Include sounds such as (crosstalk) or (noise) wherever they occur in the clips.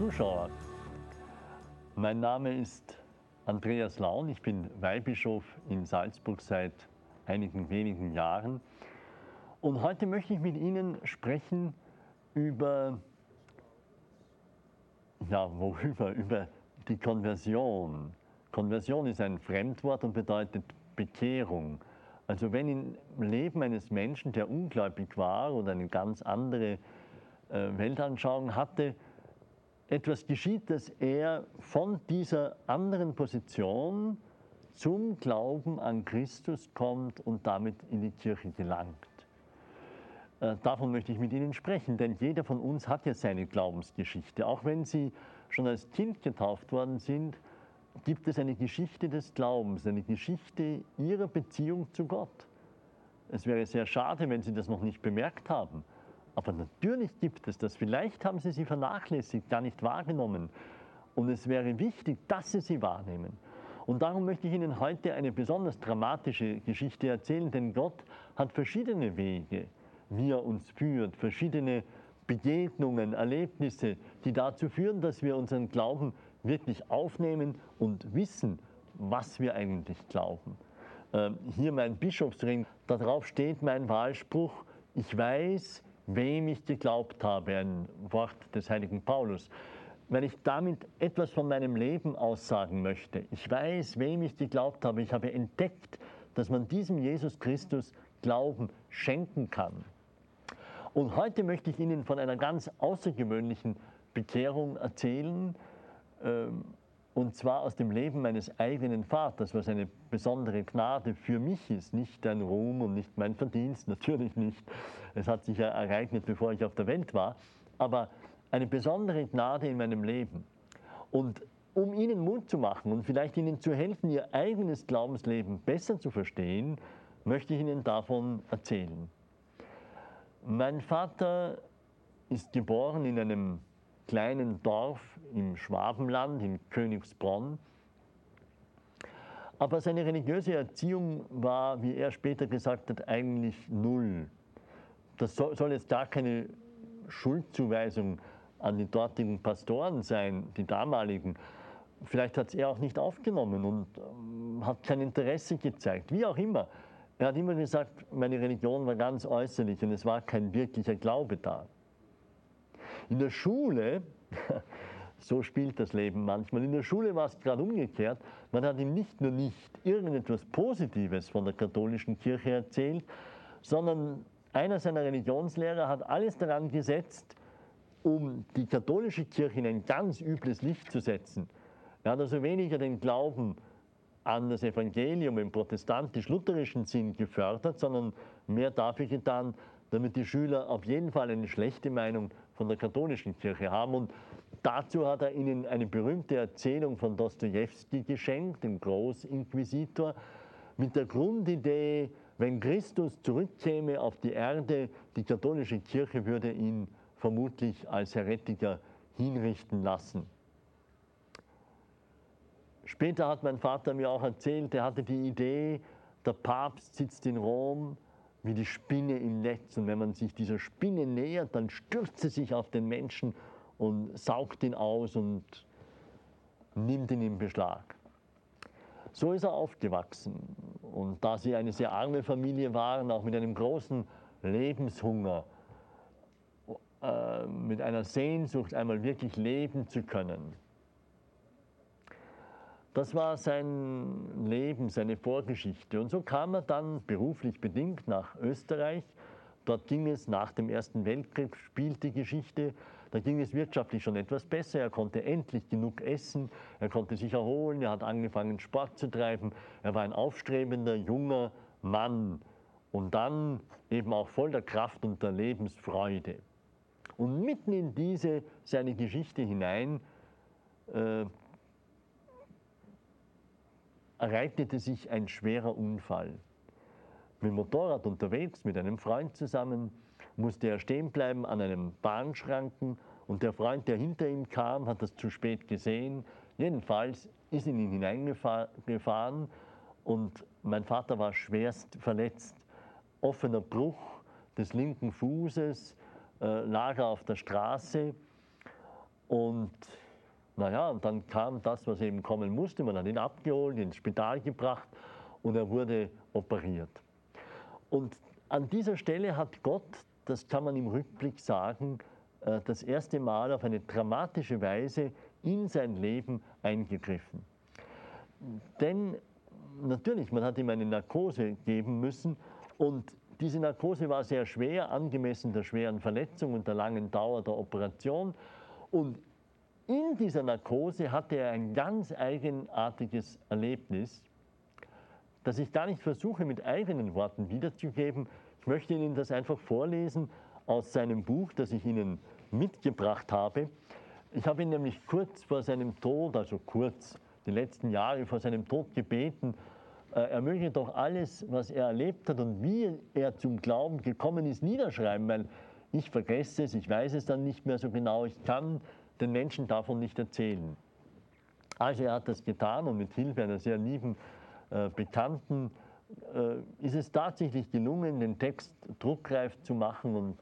Zuschauer, mein Name ist Andreas Laun, ich bin Weihbischof in Salzburg seit einigen wenigen Jahren. Und heute möchte ich mit Ihnen sprechen über, ja, worüber? (laughs) Über die Konversion. Konversion ist ein Fremdwort und bedeutet Bekehrung. Also wenn im Leben eines Menschen, der ungläubig war oder eine ganz andere äh, Weltanschauung hatte, etwas geschieht, dass er von dieser anderen Position zum Glauben an Christus kommt und damit in die Kirche gelangt. Äh, davon möchte ich mit Ihnen sprechen, denn jeder von uns hat ja seine Glaubensgeschichte. Auch wenn Sie schon als Kind getauft worden sind, gibt es eine Geschichte des Glaubens, eine Geschichte Ihrer Beziehung zu Gott. Es wäre sehr schade, wenn Sie das noch nicht bemerkt haben. Aber natürlich gibt es das. Vielleicht haben Sie sie vernachlässigt, gar nicht wahrgenommen. Und es wäre wichtig, dass Sie sie wahrnehmen. Und darum möchte ich Ihnen heute eine besonders dramatische Geschichte erzählen, denn Gott hat verschiedene Wege, wie er uns führt, verschiedene Begegnungen, Erlebnisse, die dazu führen, dass wir unseren Glauben wirklich aufnehmen und wissen, was wir eigentlich glauben. Ähm, hier mein Bischofsring, darauf steht mein Wahlspruch, ich weiß, wem ich geglaubt habe, ein Wort des heiligen Paulus. Wenn ich damit etwas von meinem Leben aussagen möchte, ich weiß, wem ich geglaubt habe, ich habe entdeckt, dass man diesem Jesus Christus Glauben schenken kann. Und heute möchte ich Ihnen von einer ganz außergewöhnlichen Bekehrung erzählen, ähm, und zwar aus dem Leben meines eigenen Vaters, was eine besondere Gnade für mich ist, nicht ein Ruhm und nicht mein Verdienst, (laughs) natürlich nicht. Es hat sich ja ereignet, bevor ich auf der Welt war, aber eine besondere Gnade in meinem Leben. Und um Ihnen Mut zu machen und vielleicht Ihnen zu helfen, Ihr eigenes Glaubensleben besser zu verstehen, möchte ich Ihnen davon erzählen. Mein Vater ist geboren in einem kleinen Dorf im Schwabenland, in Königsbronn. Aber seine religiöse Erziehung war, wie er später gesagt hat, eigentlich null. Das soll jetzt gar keine Schuldzuweisung an die dortigen Pastoren sein, die damaligen. Vielleicht hat es er auch nicht aufgenommen und ähm, hat kein Interesse gezeigt, wie auch immer. Er hat immer gesagt, meine Religion war ganz äußerlich und es war kein wirklicher Glaube da. In der Schule, (laughs) so spielt das Leben manchmal, in der Schule war es gerade umgekehrt, man hat ihm nicht nur nicht irgendetwas Positives von der katholischen Kirche erzählt, sondern einer seiner Religionslehrer hat alles daran gesetzt, um die katholische Kirche in ein ganz übles Licht zu setzen. Er hat also weniger den Glauben an das Evangelium im protestantisch-lutherischen Sinn gefördert, sondern mehr dafür getan, damit die Schüler auf jeden Fall eine schlechte Meinung von der katholischen Kirche haben. Und dazu hat er ihnen eine berühmte Erzählung von Dostoevsky geschenkt, dem Großinquisitor, mit der Grundidee, wenn Christus zurückkäme auf die Erde, die katholische Kirche würde ihn vermutlich als Heretiker hinrichten lassen. Später hat mein Vater mir auch erzählt, er hatte die Idee, der Papst sitzt in Rom wie die Spinne im Netz und wenn man sich dieser Spinne nähert, dann stürzt sie sich auf den Menschen und saugt ihn aus und nimmt ihn in Beschlag. So ist er aufgewachsen. Und da sie eine sehr arme Familie waren, auch mit einem großen Lebenshunger, äh, mit einer Sehnsucht, einmal wirklich leben zu können. Das war sein Leben, seine Vorgeschichte. Und so kam er dann beruflich bedingt nach Österreich. Dort ging es nach dem Ersten Weltkrieg, spielte Geschichte. Da ging es wirtschaftlich schon etwas besser. Er konnte endlich genug essen, er konnte sich erholen, er hat angefangen, Sport zu treiben. Er war ein aufstrebender, junger Mann und dann eben auch voll der Kraft und der Lebensfreude. Und mitten in diese seine Geschichte hinein äh, ereignete sich ein schwerer Unfall. Mit dem Motorrad unterwegs, mit einem Freund zusammen, musste er stehen bleiben an einem Bahnschranken und der Freund, der hinter ihm kam, hat das zu spät gesehen. Jedenfalls ist in ihn hineingefahren und mein Vater war schwerst verletzt. Offener Bruch des linken Fußes, äh, lag er auf der Straße und naja, und dann kam das, was eben kommen musste. Man hat ihn abgeholt, ins Spital gebracht und er wurde operiert. Und an dieser Stelle hat Gott, das kann man im Rückblick sagen, äh, das erste Mal auf eine dramatische Weise in sein Leben eingegriffen. Denn natürlich, man hat ihm eine Narkose geben müssen und diese Narkose war sehr schwer, angemessen der schweren Verletzung und der langen Dauer der Operation. Und in dieser Narkose hatte er ein ganz eigenartiges Erlebnis, das ich gar nicht versuche mit eigenen Worten wiederzugeben. Ich möchte Ihnen das einfach vorlesen aus seinem Buch, das ich Ihnen mitgebracht habe. Ich habe ihn nämlich kurz vor seinem Tod, also kurz, die letzten Jahre vor seinem Tod gebeten, äh, er möge doch alles, was er erlebt hat und wie er zum Glauben gekommen ist, niederschreiben, weil ich vergesse es, ich weiß es dann nicht mehr so genau, ich kann den Menschen davon nicht erzählen. Also er hat das getan und mit Hilfe einer sehr lieben äh, Bekannten ist es tatsächlich gelungen, den Text druckreif zu machen und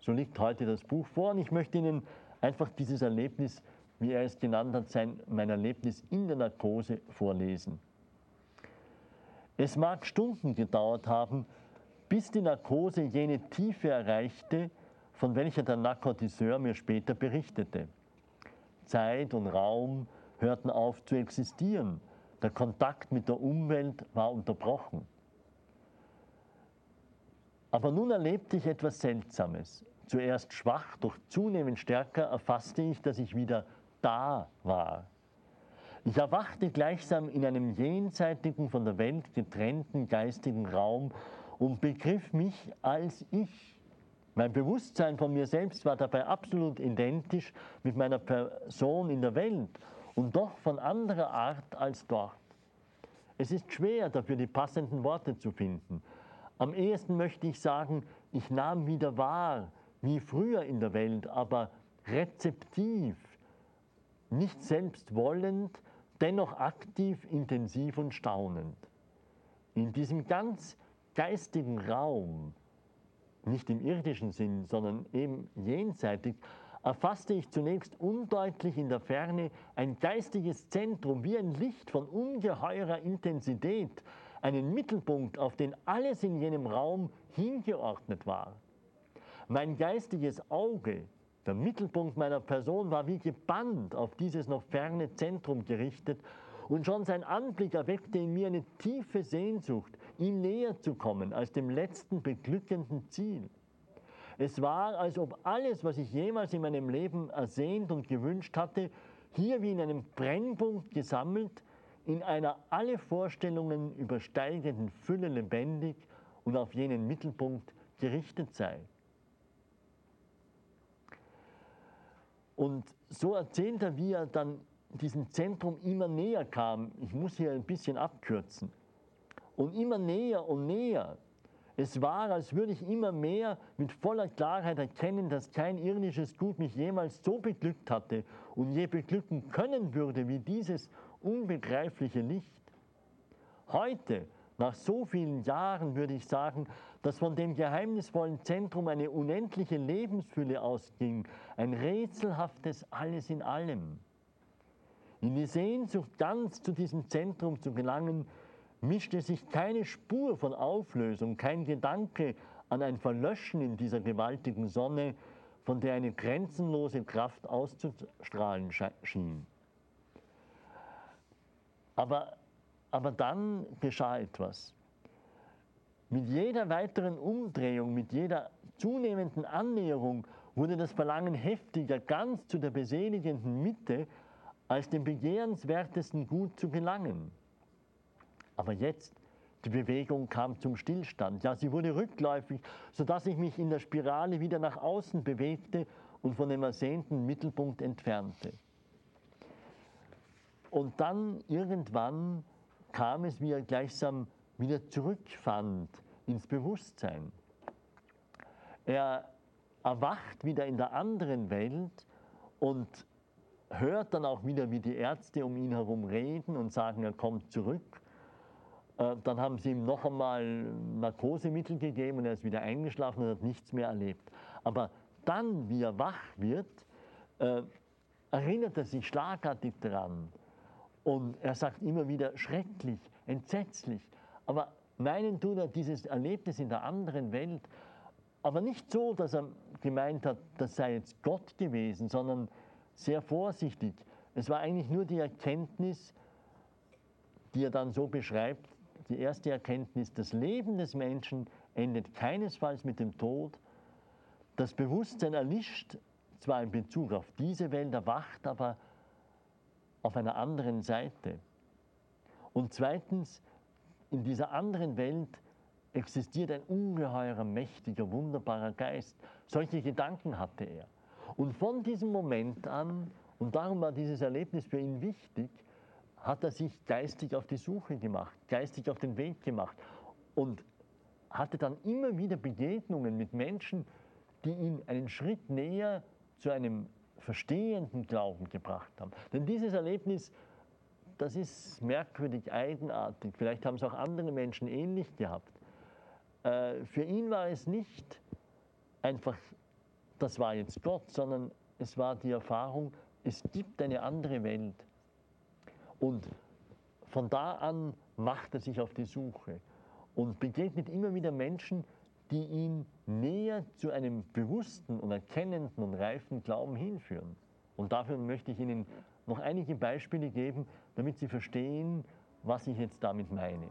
so liegt heute das Buch vor und ich möchte Ihnen einfach dieses Erlebnis, wie er es genannt hat, sein, mein Erlebnis in der Narkose vorlesen. Es mag Stunden gedauert haben, bis die Narkose jene Tiefe erreichte, von welcher der Narkotiseur mir später berichtete. Zeit und Raum hörten auf zu existieren. Der Kontakt mit der Umwelt war unterbrochen. Aber nun erlebte ich etwas Seltsames. Zuerst schwach, doch zunehmend stärker erfasste ich, dass ich wieder da war. Ich erwachte gleichsam in einem jenseitigen, von der Welt getrennten geistigen Raum und begriff mich als ich. Mein Bewusstsein von mir selbst war dabei absolut identisch mit meiner Person in der Welt und doch von anderer Art als dort. Es ist schwer, dafür die passenden Worte zu finden. Am ehesten möchte ich sagen, ich nahm wieder wahr, wie früher in der Welt, aber rezeptiv, nicht selbst wollend, dennoch aktiv, intensiv und staunend. In diesem ganz geistigen Raum, nicht im irdischen Sinn, sondern eben jenseitig, erfasste ich zunächst undeutlich in der Ferne ein geistiges Zentrum wie ein Licht von ungeheurer Intensität, einen Mittelpunkt, auf den alles in jenem Raum hingeordnet war. Mein geistiges Auge, der Mittelpunkt meiner Person, war wie gebannt auf dieses noch ferne Zentrum gerichtet und schon sein Anblick erweckte in mir eine tiefe Sehnsucht, ihm näher zu kommen als dem letzten beglückenden Ziel. Es war, als ob alles, was ich jemals in meinem Leben ersehnt und gewünscht hatte, hier wie in einem Brennpunkt gesammelt, in einer alle Vorstellungen übersteigenden Fülle lebendig und auf jenen Mittelpunkt gerichtet sei. Und so erzählt er, wie er dann diesem Zentrum immer näher kam. Ich muss hier ein bisschen abkürzen. Und immer näher und näher. Es war, als würde ich immer mehr mit voller Klarheit erkennen, dass kein irdisches Gut mich jemals so beglückt hatte und je beglücken können würde wie dieses unbegreifliche Licht. Heute, nach so vielen Jahren, würde ich sagen, dass von dem geheimnisvollen Zentrum eine unendliche Lebensfülle ausging, ein rätselhaftes Alles in allem. In die Sehnsucht, ganz zu diesem Zentrum zu gelangen, mischte sich keine Spur von Auflösung, kein Gedanke an ein Verlöschen in dieser gewaltigen Sonne, von der eine grenzenlose Kraft auszustrahlen schien. Aber, aber dann geschah etwas. Mit jeder weiteren Umdrehung, mit jeder zunehmenden Annäherung wurde das Verlangen heftiger, ganz zu der beseligenden Mitte, als dem begehrenswertesten Gut zu gelangen. Aber jetzt, die Bewegung kam zum Stillstand. Ja, sie wurde rückläufig, sodass ich mich in der Spirale wieder nach außen bewegte und von dem ersehnten Mittelpunkt entfernte. Und dann irgendwann kam es, wie er gleichsam wieder zurückfand ins Bewusstsein. Er erwacht wieder in der anderen Welt und hört dann auch wieder, wie die Ärzte um ihn herum reden und sagen, er kommt zurück. Äh, dann haben sie ihm noch einmal Narkosemittel gegeben und er ist wieder eingeschlafen und hat nichts mehr erlebt. Aber dann, wie er wach wird, äh, erinnert er sich schlagartig daran. Und er sagt immer wieder schrecklich, entsetzlich. Aber meinen tut er dieses Erlebnis in der anderen Welt, aber nicht so, dass er gemeint hat, das sei jetzt Gott gewesen, sondern sehr vorsichtig. Es war eigentlich nur die Erkenntnis, die er dann so beschreibt, die erste Erkenntnis, das Leben des Menschen endet keinesfalls mit dem Tod. Das Bewusstsein erlischt zwar in Bezug auf diese Welt, erwacht aber auf einer anderen Seite. Und zweitens, in dieser anderen Welt existiert ein ungeheurer, mächtiger, wunderbarer Geist. Solche Gedanken hatte er. Und von diesem Moment an, und darum war dieses Erlebnis für ihn wichtig, hat er sich geistig auf die Suche gemacht, geistig auf den Weg gemacht und hatte dann immer wieder Begegnungen mit Menschen, die ihn einen Schritt näher zu einem verstehenden Glauben gebracht haben. Denn dieses Erlebnis, das ist merkwürdig, eigenartig. Vielleicht haben es auch andere Menschen ähnlich gehabt. Äh, für ihn war es nicht einfach, das war jetzt Gott, sondern es war die Erfahrung, es gibt eine andere Welt. Und von da an macht er sich auf die Suche und begegnet immer wieder Menschen, die ihn näher zu einem bewussten und erkennenden und reifen Glauben hinführen. Und dafür möchte ich Ihnen noch einige Beispiele geben, damit Sie verstehen, was ich jetzt damit meine.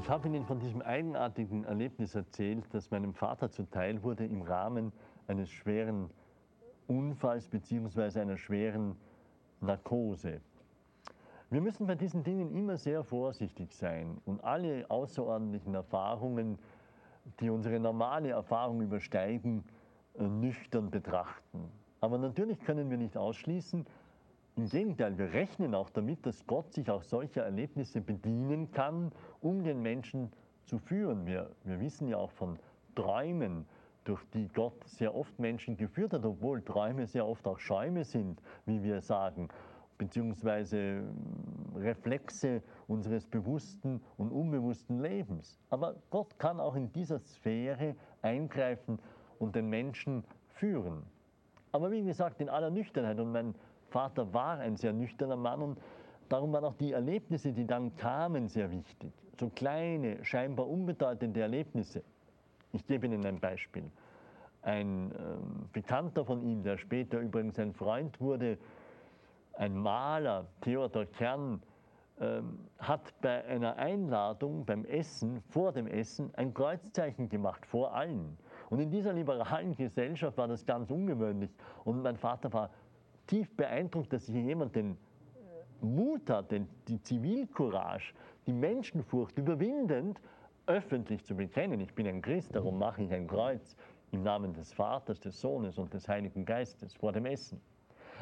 Ich habe Ihnen von diesem eigenartigen Erlebnis erzählt, das meinem Vater zuteil wurde im Rahmen eines schweren Unfalls bzw. einer schweren Narkose. Wir müssen bei diesen Dingen immer sehr vorsichtig sein und alle außerordentlichen Erfahrungen, die unsere normale Erfahrung übersteigen, äh, nüchtern betrachten. Aber natürlich können wir nicht ausschließen, im Gegenteil, wir rechnen auch damit, dass Gott sich auch solcher Erlebnisse bedienen kann, um den Menschen zu führen. Wir, wir wissen ja auch von Träumen, durch die Gott sehr oft Menschen geführt hat, obwohl Träume sehr oft auch Schäume sind, wie wir sagen, beziehungsweise hm, Reflexe unseres bewussten und unbewussten Lebens. Aber Gott kann auch in dieser Sphäre eingreifen und den Menschen führen. Aber wie gesagt, in aller Nüchternheit. Und mein Vater war ein sehr nüchterner Mann und darum waren auch die Erlebnisse, die dann kamen, sehr wichtig. So kleine, scheinbar unbedeutende Erlebnisse. Ich gebe Ihnen ein Beispiel. Ein ähm, Bekannter von ihm, der später übrigens ein Freund wurde, ein Maler, Theodor Kern, ähm, hat bei einer Einladung beim Essen, vor dem Essen, ein Kreuzzeichen gemacht, vor allen. Und in dieser liberalen Gesellschaft war das ganz ungewöhnlich. Und mein Vater war tief beeindruckt, dass hier jemand den Mut hat, den, die Zivilcourage, die Menschenfurcht überwindend öffentlich zu bekennen. Ich bin ein Christ, darum mache ich ein Kreuz im Namen des Vaters, des Sohnes und des Heiligen Geistes vor dem Essen.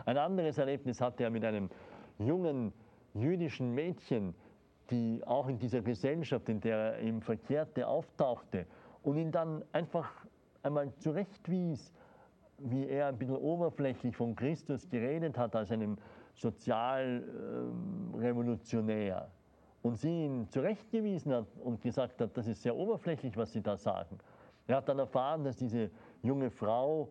Ein anderes Erlebnis hatte er mit einem jungen jüdischen Mädchen, die auch in dieser Gesellschaft, in der er eben verkehrte, auftauchte und ihn dann einfach einmal zurechtwies, wie er ein bisschen oberflächlich von Christus geredet hat als einem Sozialrevolutionär. Ähm, und sie ihn zurechtgewiesen hat und gesagt hat, das ist sehr oberflächlich, was Sie da sagen. Er hat dann erfahren, dass diese junge Frau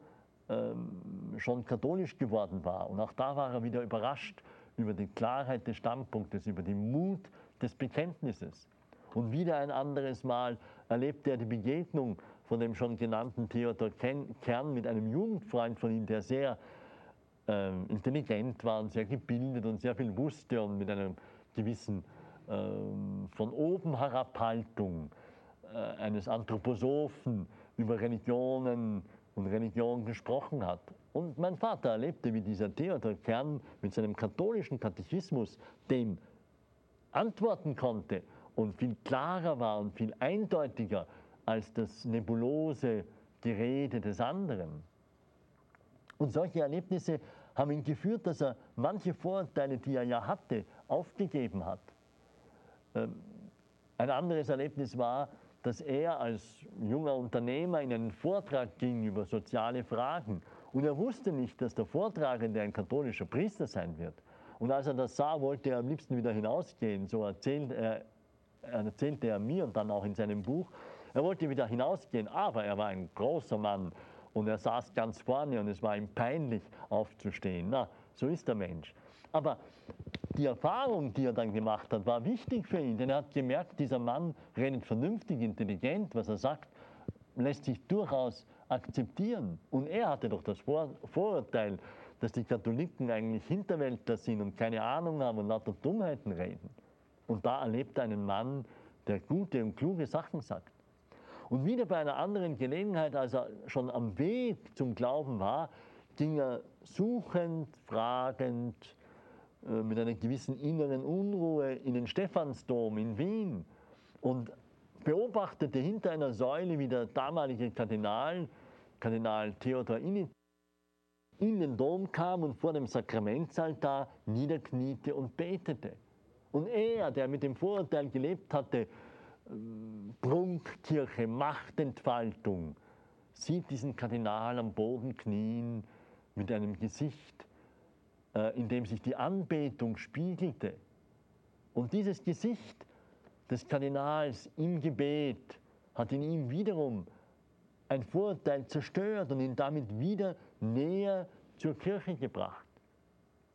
ähm, schon katholisch geworden war. Und auch da war er wieder überrascht über die Klarheit des Standpunktes, über den Mut des Bekenntnisses. Und wieder ein anderes Mal erlebte er die Begegnung von dem schon genannten Theodor Kern mit einem Jugendfreund von ihm, der sehr äh, intelligent war und sehr gebildet und sehr viel wusste und mit einem gewissen äh, von oben Herabhaltung äh, eines Anthroposophen über Religionen und Religion gesprochen hat. Und mein Vater erlebte, wie dieser Theodor Kern mit seinem katholischen Katechismus dem antworten konnte und viel klarer war und viel eindeutiger als das nebulose Gerede des anderen. Und solche Erlebnisse haben ihn geführt, dass er manche Vorurteile, die er ja hatte, aufgegeben hat. Ähm, ein anderes Erlebnis war, dass er als junger Unternehmer in einen Vortrag ging über soziale Fragen. Und er wusste nicht, dass der Vortragende ein katholischer Priester sein wird. Und als er das sah, wollte er am liebsten wieder hinausgehen. So erzählt er, erzählte er mir und dann auch in seinem Buch. Er wollte wieder hinausgehen, aber er war ein großer Mann und er saß ganz vorne und es war ihm peinlich aufzustehen. Na, so ist der Mensch. Aber die Erfahrung, die er dann gemacht hat, war wichtig für ihn, denn er hat gemerkt, dieser Mann redet vernünftig, intelligent, was er sagt, lässt sich durchaus akzeptieren. Und er hatte doch das Vor Vorurteil, dass die Katholiken eigentlich Hinterwäldler sind und keine Ahnung haben und lauter Dummheiten reden. Und da erlebt er einen Mann, der gute und kluge Sachen sagt. Und wieder bei einer anderen Gelegenheit, als er schon am Weg zum Glauben war, ging er suchend, fragend, äh, mit einer gewissen inneren Unruhe in den Stephansdom in Wien und beobachtete hinter einer Säule, wie der damalige Kardinal, Kardinal Theodor Init, in den Dom kam und vor dem Sakramentsaltar niederkniete und betete. Und er, der mit dem Vorurteil gelebt hatte, Prunkkirche, Machtentfaltung, sieht diesen Kardinal am Boden knien mit einem Gesicht, äh, in dem sich die Anbetung spiegelte. Und dieses Gesicht des Kardinals im Gebet hat in ihm wiederum ein Vorurteil zerstört und ihn damit wieder näher zur Kirche gebracht.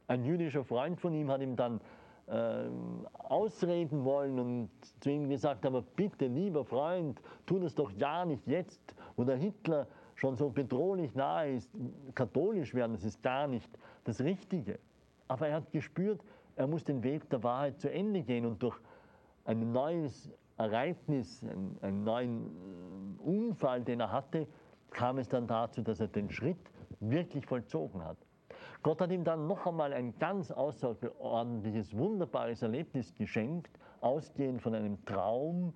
Ein jüdischer Freund von ihm hat ihm dann äh, ausreden wollen und zu ihm gesagt, aber bitte, lieber Freund, tu das doch ja nicht jetzt, wo der Hitler schon so bedrohlich nahe ist. Katholisch werden, das ist gar nicht das Richtige. Aber er hat gespürt, er muss den Weg der Wahrheit zu Ende gehen und durch ein neues Ereignis, einen, einen neuen Unfall, den er hatte, kam es dann dazu, dass er den Schritt wirklich vollzogen hat. Gott hat ihm dann noch einmal ein ganz außerordentliches, wunderbares Erlebnis geschenkt, ausgehend von einem Traum,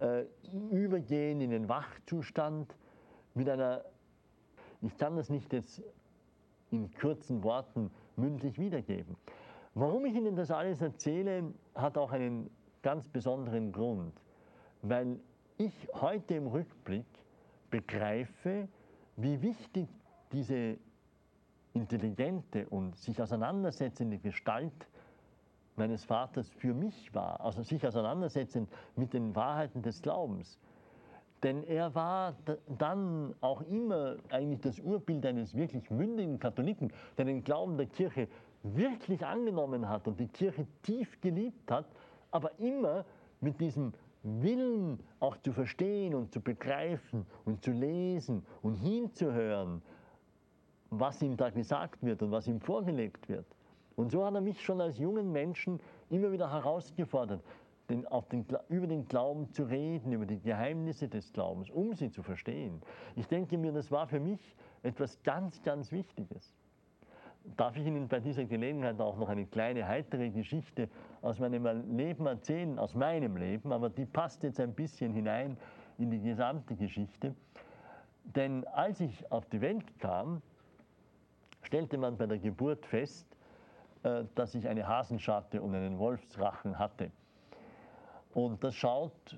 äh, übergehend in den Wachzustand mit einer, ich kann das nicht jetzt in kurzen Worten mündlich wiedergeben. Warum ich Ihnen das alles erzähle, hat auch einen ganz besonderen Grund, weil ich heute im Rückblick begreife, wie wichtig diese intelligente und sich auseinandersetzende Gestalt meines Vaters für mich war, also sich auseinandersetzend mit den Wahrheiten des Glaubens. Denn er war dann auch immer eigentlich das Urbild eines wirklich mündigen Katholiken, der den Glauben der Kirche wirklich angenommen hat und die Kirche tief geliebt hat, aber immer mit diesem Willen auch zu verstehen und zu begreifen und zu lesen und hinzuhören, was ihm da gesagt wird und was ihm vorgelegt wird. Und so hat er mich schon als jungen Menschen immer wieder herausgefordert, den, den, über den Glauben zu reden, über die Geheimnisse des Glaubens, um sie zu verstehen. Ich denke mir, das war für mich etwas ganz, ganz Wichtiges. Darf ich Ihnen bei dieser Gelegenheit auch noch eine kleine heitere Geschichte aus meinem Leben erzählen, aus meinem Leben, aber die passt jetzt ein bisschen hinein in die gesamte Geschichte. Denn als ich auf die Welt kam, stellte man bei der Geburt fest, äh, dass ich eine Hasenschatte und einen Wolfsrachen hatte. Und das schaut,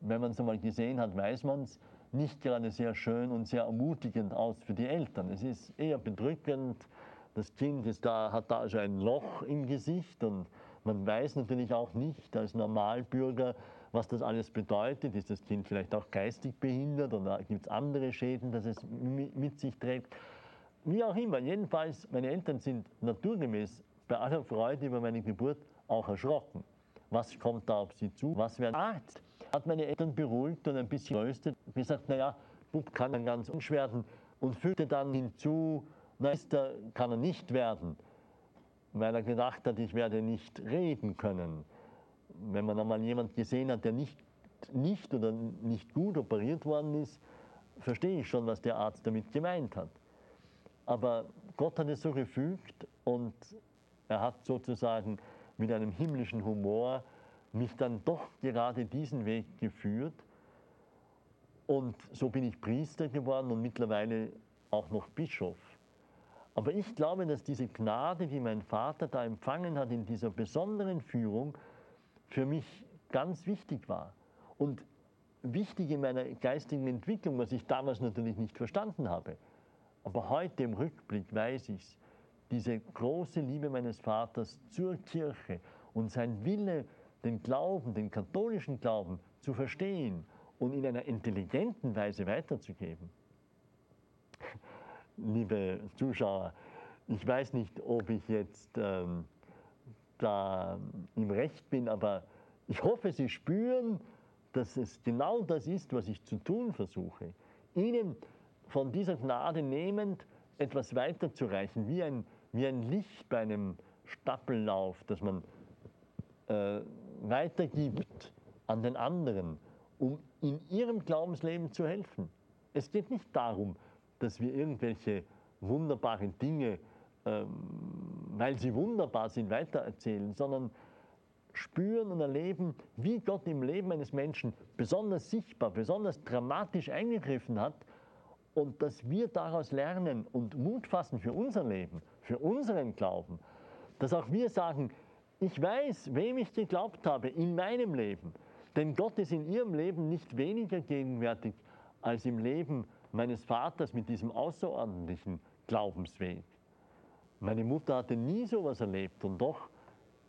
wenn man es einmal gesehen hat, weiß man es, nicht gerade sehr schön und sehr ermutigend aus für die Eltern. Es ist eher bedrückend. Das Kind ist da, hat da also ein Loch im Gesicht und man weiß natürlich auch nicht als Normalbürger, was das alles bedeutet. Ist das Kind vielleicht auch geistig behindert oder gibt es andere Schäden, dass es mit sich trägt? Wie auch immer, jedenfalls, meine Eltern sind naturgemäß bei aller Freude über meine Geburt auch erschrocken. Was kommt da auf sie zu? Was wäre Arzt? Hat meine Eltern beruhigt und ein bisschen tröstet, gesagt, naja, Bub kann dann ganz unsch werden und fügte dann hinzu, Meister kann er nicht werden, weil er gedacht hat, ich werde nicht reden können. Wenn man einmal jemanden gesehen hat, der nicht, nicht oder nicht gut operiert worden ist, verstehe ich schon, was der Arzt damit gemeint hat. Aber Gott hat es so gefügt und er hat sozusagen mit einem himmlischen Humor mich dann doch gerade diesen Weg geführt. Und so bin ich Priester geworden und mittlerweile auch noch Bischof. Aber ich glaube, dass diese Gnade, die mein Vater da empfangen hat in dieser besonderen Führung, für mich ganz wichtig war. Und wichtig in meiner geistigen Entwicklung, was ich damals natürlich nicht verstanden habe. Aber heute im Rückblick weiß ich diese große Liebe meines Vaters zur Kirche und sein Wille, den Glauben, den katholischen Glauben zu verstehen und in einer intelligenten Weise weiterzugeben. Liebe Zuschauer, ich weiß nicht, ob ich jetzt ähm, da im Recht bin, aber ich hoffe, Sie spüren, dass es genau das ist, was ich zu tun versuche. Ihnen von dieser Gnade nehmend etwas weiterzureichen, wie ein, wie ein Licht bei einem Stappellauf, das man äh, weitergibt an den anderen, um in ihrem Glaubensleben zu helfen. Es geht nicht darum, dass wir irgendwelche wunderbaren Dinge, ähm, weil sie wunderbar sind, weitererzählen, sondern spüren und erleben, wie Gott im Leben eines Menschen besonders sichtbar, besonders dramatisch eingegriffen hat und dass wir daraus lernen und Mut fassen für unser Leben, für unseren Glauben, dass auch wir sagen, ich weiß, wem ich geglaubt habe in meinem Leben, denn Gott ist in ihrem Leben nicht weniger gegenwärtig als im Leben meines Vaters mit diesem außerordentlichen Glaubensweg. Meine Mutter hatte nie sowas erlebt und doch,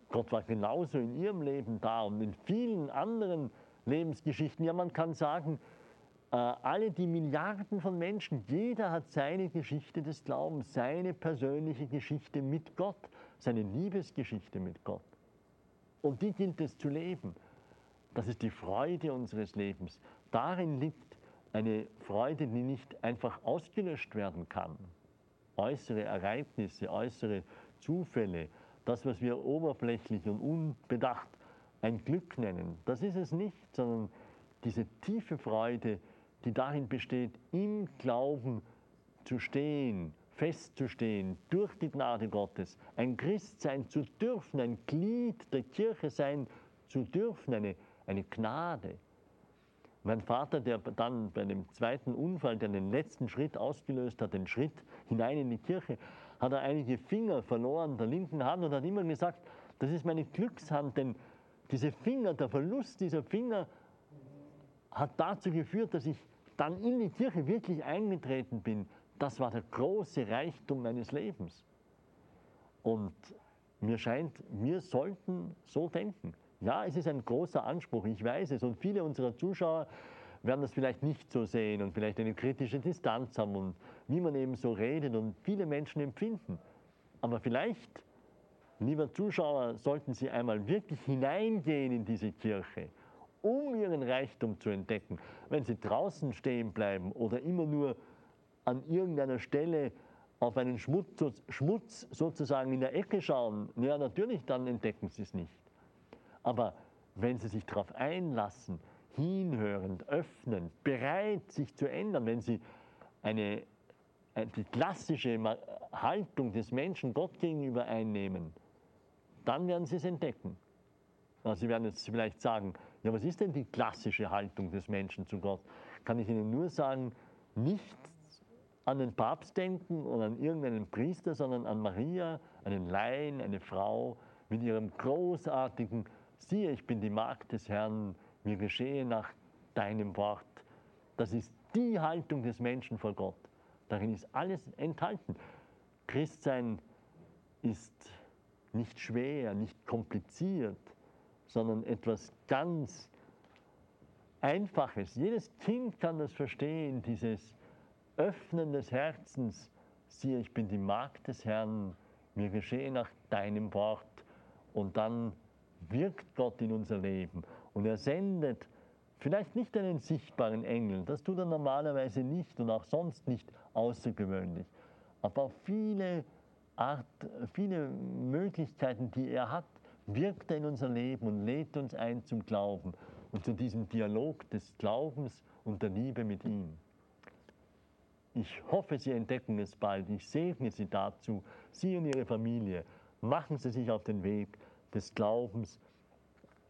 Gott war genauso in ihrem Leben da und in vielen anderen Lebensgeschichten. Ja, man kann sagen, äh, alle die Milliarden von Menschen, jeder hat seine Geschichte des Glaubens, seine persönliche Geschichte mit Gott, seine Liebesgeschichte mit Gott. Und die gilt es zu leben. Das ist die Freude unseres Lebens. Darin liegt eine Freude, die nicht einfach ausgelöscht werden kann. Äußere Ereignisse, äußere Zufälle, das, was wir oberflächlich und unbedacht ein Glück nennen, das ist es nicht, sondern diese tiefe Freude, die darin besteht, im Glauben zu stehen, festzustehen, durch die Gnade Gottes, ein Christ sein zu dürfen, ein Glied der Kirche sein zu dürfen, eine, eine Gnade. Mein Vater, der dann bei dem zweiten Unfall, der den letzten Schritt ausgelöst hat, den Schritt hinein in die Kirche, hat er einige Finger verloren der linken Hand und hat immer gesagt, das ist meine Glückshand, denn diese Finger, der Verlust dieser Finger hat dazu geführt, dass ich dann in die Kirche wirklich eingetreten bin, das war der große Reichtum meines Lebens. Und mir scheint, wir sollten so denken. Ja, es ist ein großer Anspruch, ich weiß es. Und viele unserer Zuschauer werden das vielleicht nicht so sehen und vielleicht eine kritische Distanz haben und wie man eben so redet und viele Menschen empfinden. Aber vielleicht, lieber Zuschauer, sollten Sie einmal wirklich hineingehen in diese Kirche, um Ihren Reichtum zu entdecken. Wenn Sie draußen stehen bleiben oder immer nur an irgendeiner Stelle auf einen Schmutz, Schmutz sozusagen in der Ecke schauen, ja natürlich, dann entdecken Sie es nicht. Aber wenn Sie sich darauf einlassen, hinhörend, öffnen, bereit, sich zu ändern, wenn Sie eine, die klassische Haltung des Menschen Gott gegenüber einnehmen, dann werden Sie es entdecken. Also Sie werden jetzt vielleicht sagen, ja, was ist denn die klassische Haltung des Menschen zu Gott? Kann ich Ihnen nur sagen, nicht an den Papst denken oder an irgendeinen Priester, sondern an Maria, einen Laien, eine Frau mit ihrem großartigen siehe, ich bin die Magd des Herrn, mir geschehe nach deinem Wort. Das ist die Haltung des Menschen vor Gott. Darin ist alles enthalten. Christsein ist nicht schwer, nicht kompliziert, sondern etwas ganz Einfaches. Jedes Kind kann das verstehen, dieses Öffnen des Herzens. Siehe, ich bin die Magd des Herrn, mir geschehe nach deinem Wort. Und dann wirkt Gott in unser Leben und er sendet vielleicht nicht einen sichtbaren Engel, das tut er normalerweise nicht und auch sonst nicht außergewöhnlich, aber viele Art, viele Möglichkeiten, die er hat, wirkt er in unser Leben und lädt uns ein zum Glauben und zu diesem Dialog des Glaubens und der Liebe mit ihm. Ich hoffe, Sie entdecken es bald. Ich segne Sie dazu, Sie und Ihre Familie. Machen Sie sich auf den Weg des Glaubens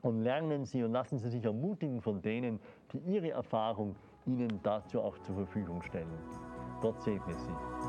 und lernen Sie und lassen Sie sich ermutigen von denen, die ihre Erfahrung Ihnen dazu auch zur Verfügung stellen. Gott segne Sie.